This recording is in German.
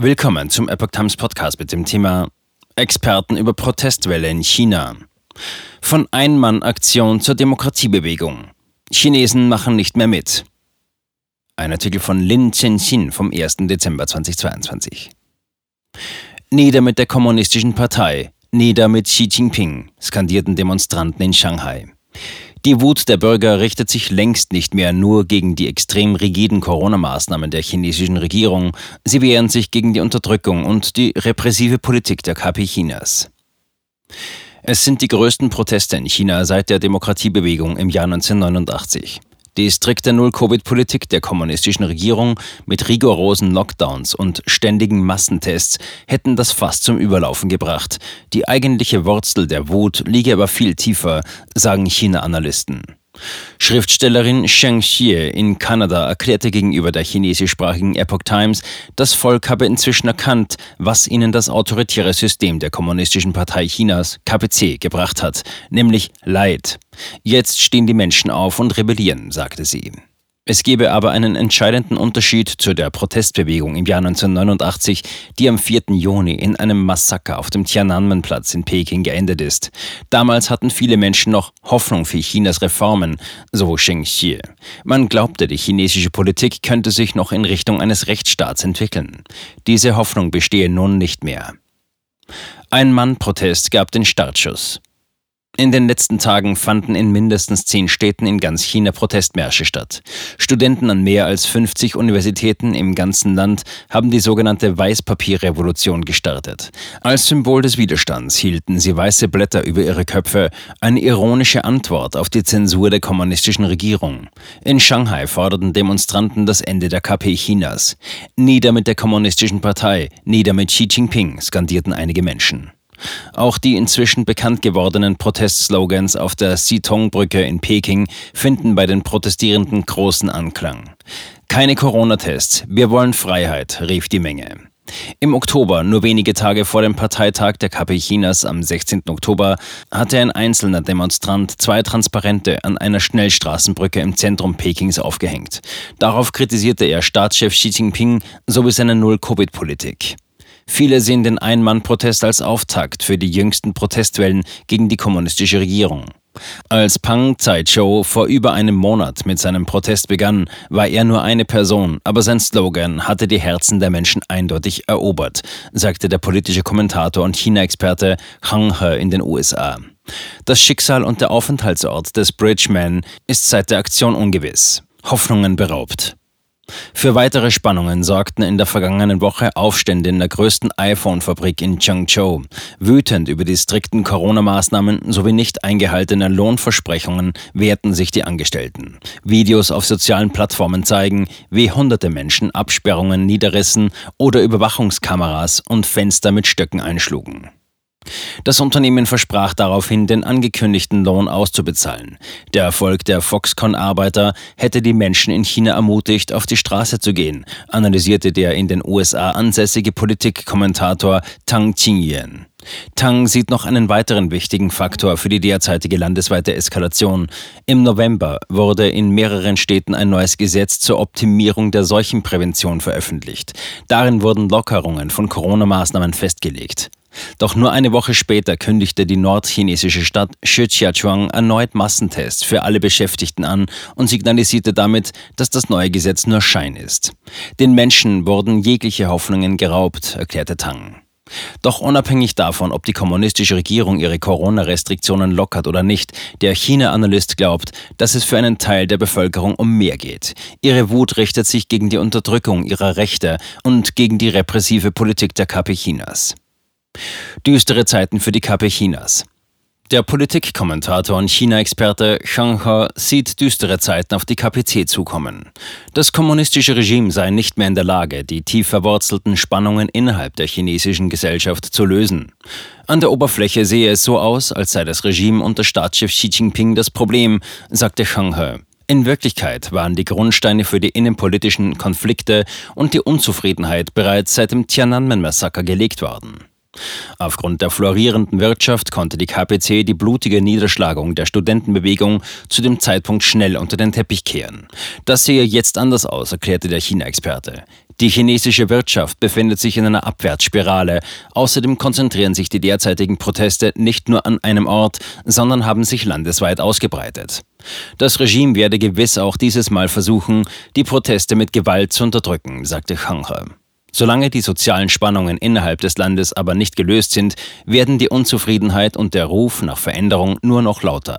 Willkommen zum Epoch Times Podcast mit dem Thema Experten über Protestwelle in China. Von Ein-Mann-Aktion zur Demokratiebewegung. Chinesen machen nicht mehr mit. Ein Artikel von Lin Chenxin vom 1. Dezember 2022. Nieder mit der Kommunistischen Partei, nieder mit Xi Jinping, skandierten Demonstranten in Shanghai. Die Wut der Bürger richtet sich längst nicht mehr nur gegen die extrem rigiden Corona-Maßnahmen der chinesischen Regierung, sie wehren sich gegen die Unterdrückung und die repressive Politik der KP Chinas. Es sind die größten Proteste in China seit der Demokratiebewegung im Jahr 1989. Die strikte Null-Covid-Politik der kommunistischen Regierung mit rigorosen Lockdowns und ständigen Massentests hätten das Fass zum Überlaufen gebracht. Die eigentliche Wurzel der Wut liege aber viel tiefer, sagen China-Analysten. Schriftstellerin Sheng Xie in Kanada erklärte gegenüber der chinesischsprachigen Epoch Times, das Volk habe inzwischen erkannt, was ihnen das autoritäre System der Kommunistischen Partei Chinas, KPC, gebracht hat, nämlich Leid. Jetzt stehen die Menschen auf und rebellieren, sagte sie. Es gebe aber einen entscheidenden Unterschied zu der Protestbewegung im Jahr 1989, die am 4. Juni in einem Massaker auf dem Tiananmen-Platz in Peking geendet ist. Damals hatten viele Menschen noch Hoffnung für Chinas Reformen, so Sheng Xie. Man glaubte, die chinesische Politik könnte sich noch in Richtung eines Rechtsstaats entwickeln. Diese Hoffnung bestehe nun nicht mehr. Ein Mann-Protest gab den Startschuss. In den letzten Tagen fanden in mindestens zehn Städten in ganz China Protestmärsche statt. Studenten an mehr als 50 Universitäten im ganzen Land haben die sogenannte Weißpapierrevolution gestartet. Als Symbol des Widerstands hielten sie weiße Blätter über ihre Köpfe, eine ironische Antwort auf die Zensur der kommunistischen Regierung. In Shanghai forderten Demonstranten das Ende der KP Chinas. Nieder mit der kommunistischen Partei, nieder mit Xi Jinping, skandierten einige Menschen. Auch die inzwischen bekannt gewordenen Protestslogans auf der Xitong-Brücke in Peking finden bei den Protestierenden großen Anklang. Keine Corona-Tests, wir wollen Freiheit, rief die Menge. Im Oktober, nur wenige Tage vor dem Parteitag der KP Chinas am 16. Oktober, hatte ein einzelner Demonstrant zwei Transparente an einer Schnellstraßenbrücke im Zentrum Pekings aufgehängt. Darauf kritisierte er Staatschef Xi Jinping sowie seine Null-Covid-Politik. Viele sehen den Ein-Mann-Protest als Auftakt für die jüngsten Protestwellen gegen die kommunistische Regierung. Als Pang Zai-Chou vor über einem Monat mit seinem Protest begann, war er nur eine Person, aber sein Slogan hatte die Herzen der Menschen eindeutig erobert, sagte der politische Kommentator und China-Experte Hang He in den USA. Das Schicksal und der Aufenthaltsort des Bridgeman ist seit der Aktion ungewiss. Hoffnungen beraubt. Für weitere Spannungen sorgten in der vergangenen Woche Aufstände in der größten iPhone-Fabrik in Changzhou. Wütend über die strikten Corona-Maßnahmen sowie nicht eingehaltene Lohnversprechungen wehrten sich die Angestellten. Videos auf sozialen Plattformen zeigen, wie hunderte Menschen Absperrungen niederrissen oder Überwachungskameras und Fenster mit Stöcken einschlugen. Das Unternehmen versprach daraufhin, den angekündigten Lohn auszubezahlen. Der Erfolg der Foxconn-Arbeiter hätte die Menschen in China ermutigt, auf die Straße zu gehen, analysierte der in den USA ansässige Politikkommentator Tang Qingyan. Tang sieht noch einen weiteren wichtigen Faktor für die derzeitige landesweite Eskalation. Im November wurde in mehreren Städten ein neues Gesetz zur Optimierung der Seuchenprävention veröffentlicht. Darin wurden Lockerungen von Corona-Maßnahmen festgelegt. Doch nur eine Woche später kündigte die nordchinesische Stadt Shijiazhuang erneut Massentests für alle Beschäftigten an und signalisierte damit, dass das neue Gesetz nur Schein ist. Den Menschen wurden jegliche Hoffnungen geraubt, erklärte Tang. Doch unabhängig davon, ob die kommunistische Regierung ihre Corona-Restriktionen lockert oder nicht, der China-Analyst glaubt, dass es für einen Teil der Bevölkerung um mehr geht. Ihre Wut richtet sich gegen die Unterdrückung ihrer Rechte und gegen die repressive Politik der KP Chinas. Düstere Zeiten für die KP Chinas. Der Politikkommentator und China-Experte Shang He sieht düstere Zeiten auf die KPC zukommen. Das kommunistische Regime sei nicht mehr in der Lage, die tief verwurzelten Spannungen innerhalb der chinesischen Gesellschaft zu lösen. An der Oberfläche sehe es so aus, als sei das Regime unter Staatschef Xi Jinping das Problem, sagte Shang He. In Wirklichkeit waren die Grundsteine für die innenpolitischen Konflikte und die Unzufriedenheit bereits seit dem Tiananmen-Massaker gelegt worden. Aufgrund der florierenden Wirtschaft konnte die KPC die blutige Niederschlagung der Studentenbewegung zu dem Zeitpunkt schnell unter den Teppich kehren. Das sehe jetzt anders aus, erklärte der China-Experte. Die chinesische Wirtschaft befindet sich in einer Abwärtsspirale. Außerdem konzentrieren sich die derzeitigen Proteste nicht nur an einem Ort, sondern haben sich landesweit ausgebreitet. Das Regime werde gewiss auch dieses Mal versuchen, die Proteste mit Gewalt zu unterdrücken, sagte Changhe. Solange die sozialen Spannungen innerhalb des Landes aber nicht gelöst sind, werden die Unzufriedenheit und der Ruf nach Veränderung nur noch lauter.